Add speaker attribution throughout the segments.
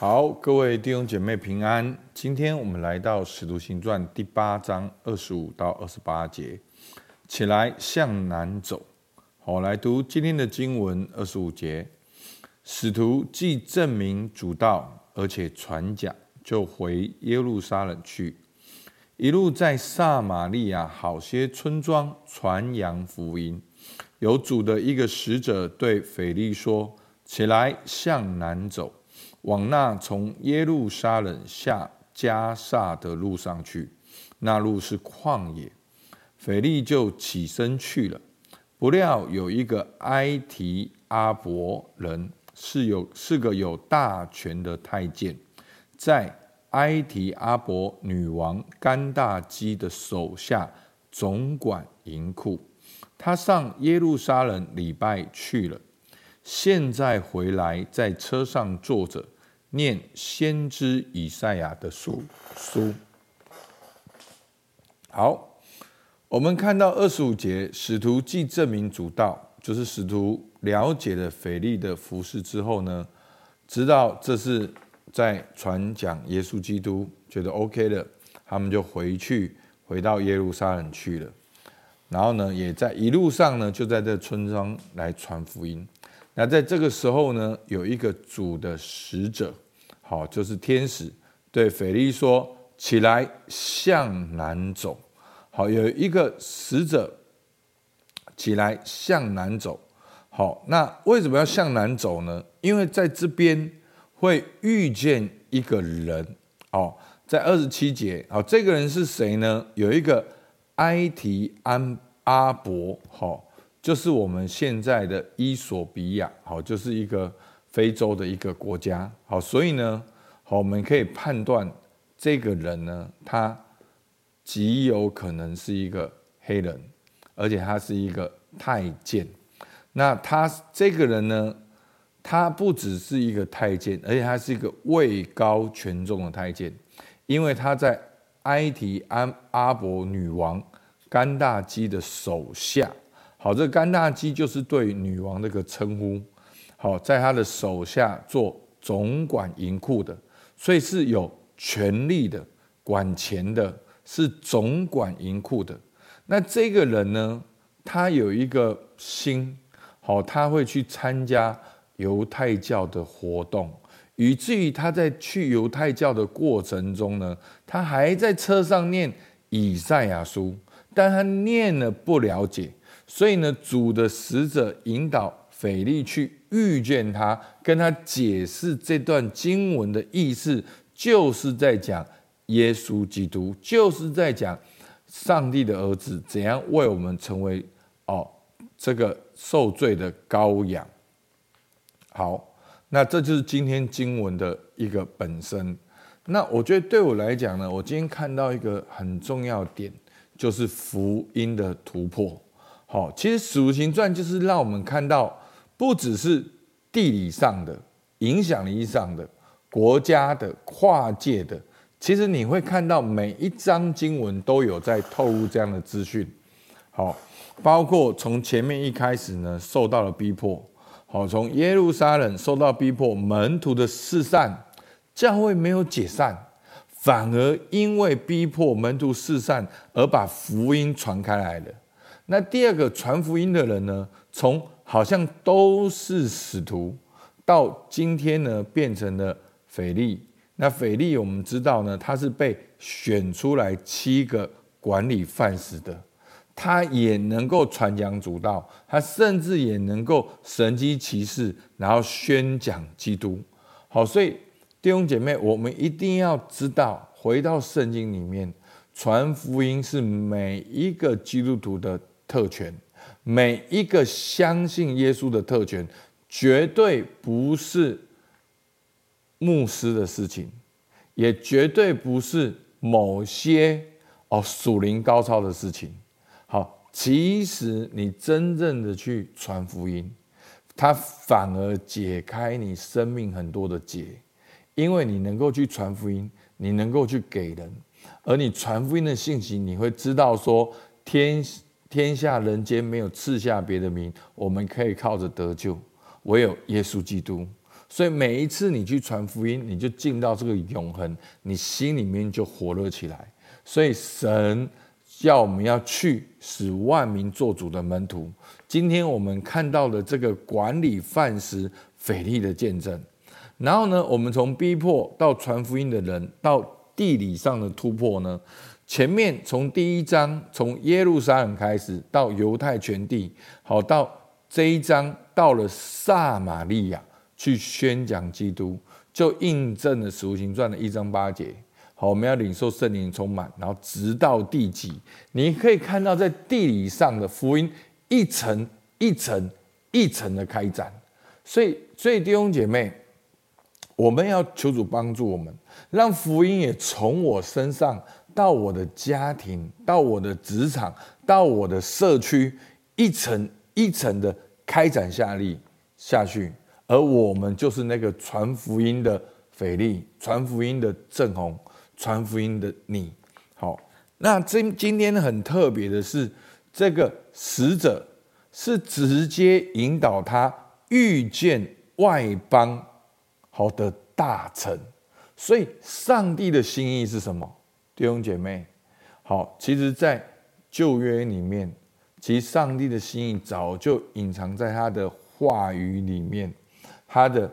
Speaker 1: 好，各位弟兄姐妹平安。今天我们来到《使徒行传》第八章二十五到二十八节，起来向南走。好，来读今天的经文二十五节。使徒既证明主道，而且传讲，就回耶路撒冷去，一路在撒玛利亚好些村庄传扬福音。有主的一个使者对腓利说：“起来向南走。”往那从耶路撒冷下加萨的路上去，那路是旷野。腓利就起身去了。不料有一个埃提阿伯人，是有是个有大权的太监，在埃提阿伯女王甘大基的手下总管银库。他上耶路撒冷礼拜去了。现在回来，在车上坐着，念先知以赛亚的书书。好，我们看到二十五节，使徒既证明主道，就是使徒了解了腓利的服饰之后呢，知道这是在传讲耶稣基督，觉得 OK 的，他们就回去，回到耶路撒冷去了。然后呢，也在一路上呢，就在这村庄来传福音。那在这个时候呢，有一个主的使者，好，就是天使，对腓利说：“起来，向南走。”好，有一个使者起来向南走。好，那为什么要向南走呢？因为在这边会遇见一个人。哦，在二十七节，好，这个人是谁呢？有一个埃提安阿伯，好。就是我们现在的伊索比亚，好，就是一个非洲的一个国家，好，所以呢，好，我们可以判断这个人呢，他极有可能是一个黑人，而且他是一个太监。那他这个人呢，他不只是一个太监，而且他是一个位高权重的太监，因为他在埃提安阿伯女王甘大基的手下。好，这甘大基就是对女王的一个称呼。好，在他的手下做总管银库的，所以是有权力的，管钱的，是总管银库的。那这个人呢，他有一个心，好，他会去参加犹太教的活动，以至于他在去犹太教的过程中呢，他还在车上念以赛亚书，但他念了不了解。所以呢，主的使者引导腓利去遇见他，跟他解释这段经文的意思，就是在讲耶稣基督，就是在讲上帝的儿子怎样为我们成为哦这个受罪的羔羊。好，那这就是今天经文的一个本身。那我觉得对我来讲呢，我今天看到一个很重要点，就是福音的突破。好，其实《使徒行传》就是让我们看到，不只是地理上的、影响力上的、国家的、跨界的，其实你会看到每一章经文都有在透露这样的资讯。好，包括从前面一开始呢，受到了逼迫。好，从耶路撒冷受到逼迫，门徒的四散，教会没有解散，反而因为逼迫门徒四散，而把福音传开来了。那第二个传福音的人呢，从好像都是使徒，到今天呢变成了腓利。那腓利我们知道呢，他是被选出来七个管理饭食的，他也能够传讲主道，他甚至也能够神迹奇事，然后宣讲基督。好，所以弟兄姐妹，我们一定要知道，回到圣经里面，传福音是每一个基督徒的。特权，每一个相信耶稣的特权，绝对不是牧师的事情，也绝对不是某些哦属灵高超的事情。好，其实你真正的去传福音，它反而解开你生命很多的结，因为你能够去传福音，你能够去给人，而你传福音的信息，你会知道说天。天下人间没有赐下别的名，我们可以靠着得救，唯有耶稣基督。所以每一次你去传福音，你就进到这个永恒，你心里面就火热起来。所以神叫我们要去使万民做主的门徒。今天我们看到的这个管理饭食腓利的见证，然后呢，我们从逼迫到传福音的人，到地理上的突破呢，前面从第一章从耶路撒冷开始，到犹太全地，好到这一章到了撒玛利亚去宣讲基督，就印证了使徒行传的一章八节。好，我们要领受圣灵充满，然后直到地极，你可以看到在地理上的福音一层一层一层的开展。所以，所以弟兄姐妹，我们要求主帮助我们，让福音也从我身上到我的家庭，到我的职场，到我的社区，一层一层的开展下力下去。而我们就是那个传福音的腓力，传福音的正红。传福音的你，好，那今今天很特别的是，这个使者是直接引导他遇见外邦好的大臣，所以上帝的心意是什么？弟兄姐妹，好，其实，在旧约里面，其实上帝的心意早就隐藏在他的话语里面，他的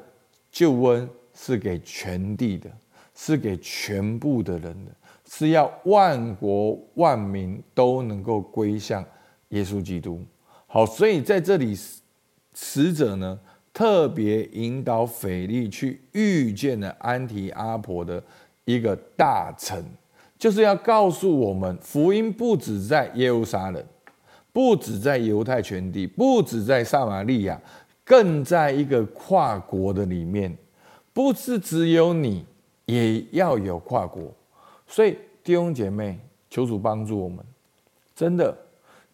Speaker 1: 救恩是给全地的。是给全部的人的，是要万国万民都能够归向耶稣基督。好，所以在这里，使者呢特别引导腓利去遇见了安提阿婆的一个大臣，就是要告诉我们，福音不止在耶路撒冷，不止在犹太全地，不止在撒玛利亚，更在一个跨国的里面，不是只有你。也要有跨国，所以弟兄姐妹，求主帮助我们。真的，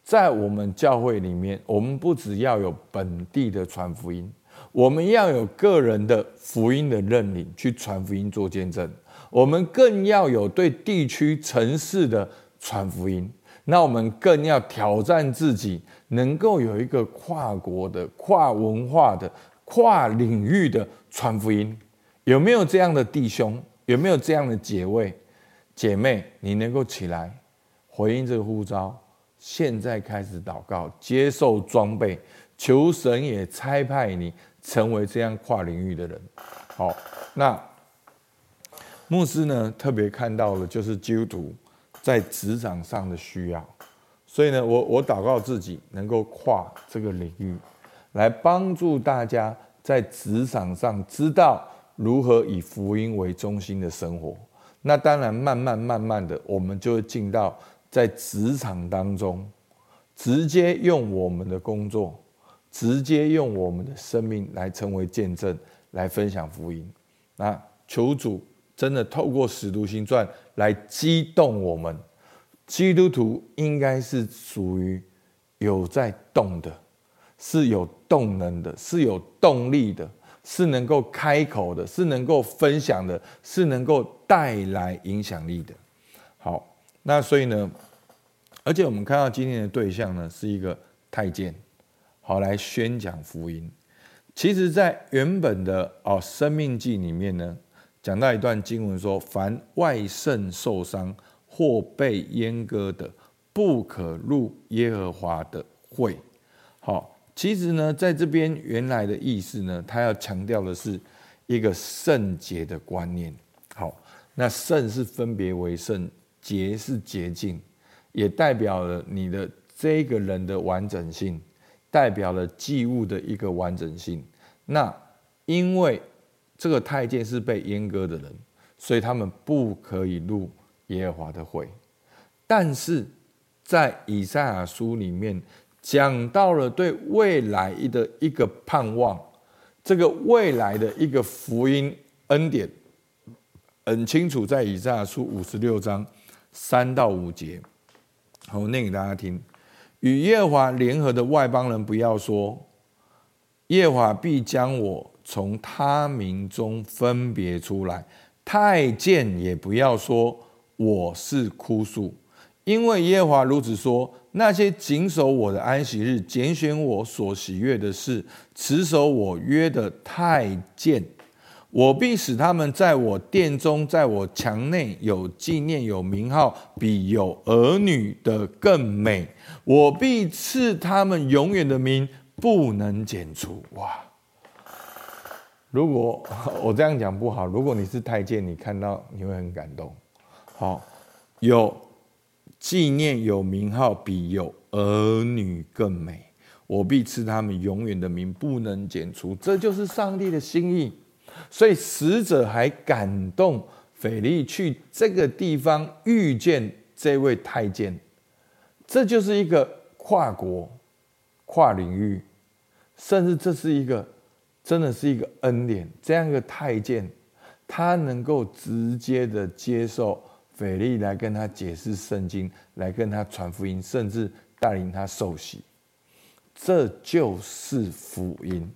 Speaker 1: 在我们教会里面，我们不只要有本地的传福音，我们要有个人的福音的认领，去传福音做见证。我们更要有对地区城市的传福音。那我们更要挑战自己，能够有一个跨国的、跨文化的、跨领域的传福音。有没有这样的弟兄？有没有这样的姐妹？姐妹，你能够起来回应这个呼召？现在开始祷告，接受装备，求神也差派你成为这样跨领域的人。好，那牧师呢？特别看到了，就是基督徒在职场上的需要，所以呢，我我祷告自己能够跨这个领域，来帮助大家在职场上知道。如何以福音为中心的生活？那当然，慢慢慢慢的，我们就会进到在职场当中，直接用我们的工作，直接用我们的生命来成为见证，来分享福音。那求主真的透过使徒行传来激动我们，基督徒应该是属于有在动的，是有动能的，是有动力的。是能够开口的，是能够分享的，是能够带来影响力的。好，那所以呢，而且我们看到今天的对象呢，是一个太监，好来宣讲福音。其实，在原本的哦《生命记》里面呢，讲到一段经文说：“凡外肾受伤或被阉割的，不可入耶和华的会。”好。其实呢，在这边原来的意思呢，他要强调的是一个圣洁的观念。好，那圣是分别为圣，洁是洁净，也代表了你的这个人的完整性，代表了祭物的一个完整性。那因为这个太监是被阉割的人，所以他们不可以入耶和华的会。但是在以赛亚书里面。讲到了对未来的一个盼望，这个未来的一个福音恩典，很清楚，在以赛亚书五十六章三到五节，好，我念给大家听：与耶华联合的外邦人，不要说，耶华必将我从他民中分别出来；太监也不要说，我是枯树。因为耶华如此说：那些谨守我的安息日、拣选我所喜悦的事、持守我约的太监，我必使他们在我殿中、在我墙内有纪念、有名号，比有儿女的更美。我必赐他们永远的名，不能剪除。哇！如果我这样讲不好，如果你是太监，你看到你会很感动。好，有。纪念有名号，比有儿女更美。我必赐他们永远的名，不能剪除。这就是上帝的心意。所以使者还感动腓利去这个地方遇见这位太监。这就是一个跨国、跨领域，甚至这是一个真的是一个恩典。这样一个太监，他能够直接的接受。腓利来跟他解释圣经，来跟他传福音，甚至带领他受洗，这就是福音，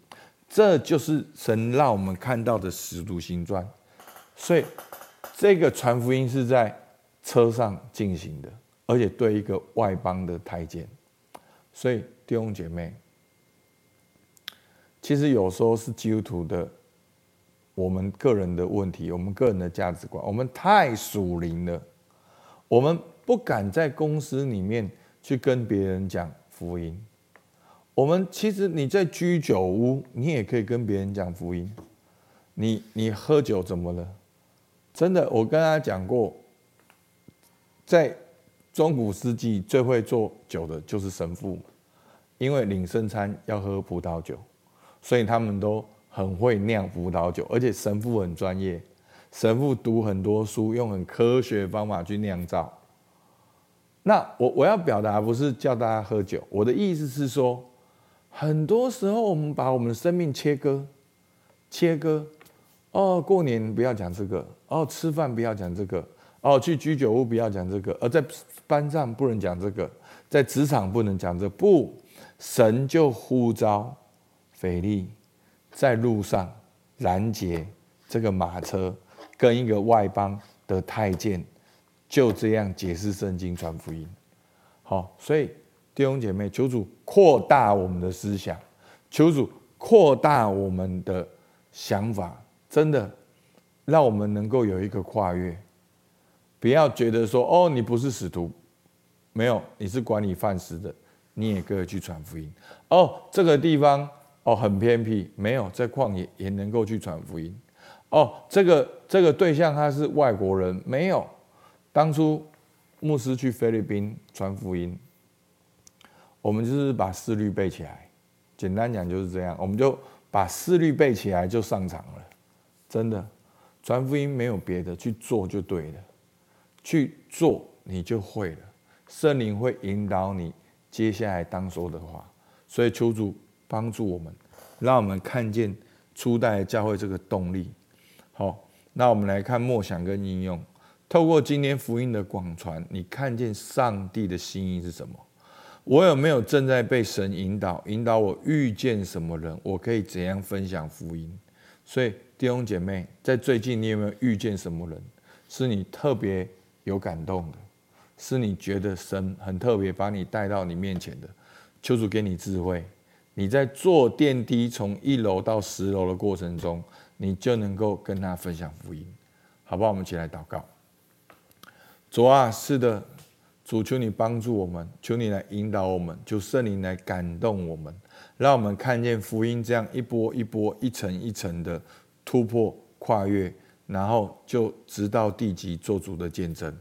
Speaker 1: 这就是神让我们看到的使徒行传。所以，这个传福音是在车上进行的，而且对一个外邦的太监。所以弟兄姐妹，其实有时候是基督徒的。我们个人的问题，我们个人的价值观，我们太属灵了，我们不敢在公司里面去跟别人讲福音。我们其实你在居酒屋，你也可以跟别人讲福音。你你喝酒怎么了？真的，我跟他讲过，在中古世纪最会做酒的就是神父，因为领圣餐要喝葡萄酒，所以他们都。很会酿葡萄酒，而且神父很专业，神父读很多书，用很科学方法去酿造。那我我要表达不是叫大家喝酒，我的意思是说，很多时候我们把我们的生命切割，切割。哦，过年不要讲这个，哦，吃饭不要讲这个，哦，去居酒屋不要讲这个，而在班上不能讲这个，在职场不能讲这，不，神就呼召腓利。在路上拦截这个马车，跟一个外邦的太监，就这样解释圣经、传福音。好，所以弟兄姐妹，求主扩大我们的思想，求主扩大我们的想法，真的让我们能够有一个跨越。不要觉得说哦，你不是使徒，没有，你是管理饭食的，你也可以去传福音。哦，这个地方。哦，很偏僻，没有在旷野也能够去传福音。哦，这个这个对象他是外国人，没有。当初牧师去菲律宾传福音，我们就是把四律背起来，简单讲就是这样，我们就把四律背起来就上场了。真的，传福音没有别的，去做就对了，去做你就会了，圣灵会引导你接下来当说的话，所以求主。帮助我们，让我们看见初代教会这个动力。好，那我们来看默想跟应用。透过今天福音的广传，你看见上帝的心意是什么？我有没有正在被神引导？引导我遇见什么人？我可以怎样分享福音？所以弟兄姐妹，在最近你有没有遇见什么人，是你特别有感动的？是你觉得神很特别把你带到你面前的？求主给你智慧。你在坐电梯从一楼到十楼的过程中，你就能够跟他分享福音，好不好？我们一起来祷告。主啊，是的，主求你帮助我们，求你来引导我们，求圣灵来感动我们，让我们看见福音这样一波一波、一层一层的突破跨越，然后就直到地极做主的见证。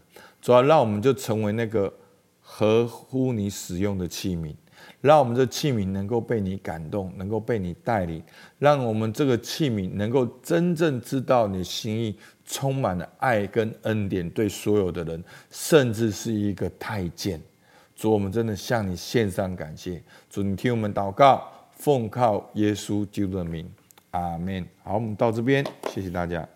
Speaker 1: 主要，让我们就成为那个合乎你使用的器皿。让我们这器皿能够被你感动，能够被你带领，让我们这个器皿能够真正知道你心意，充满了爱跟恩典，对所有的人，甚至是一个太监。主，我们真的向你献上感谢。主，你听我们祷告，奉靠耶稣基督的名，阿门。好，我们到这边，谢谢大家。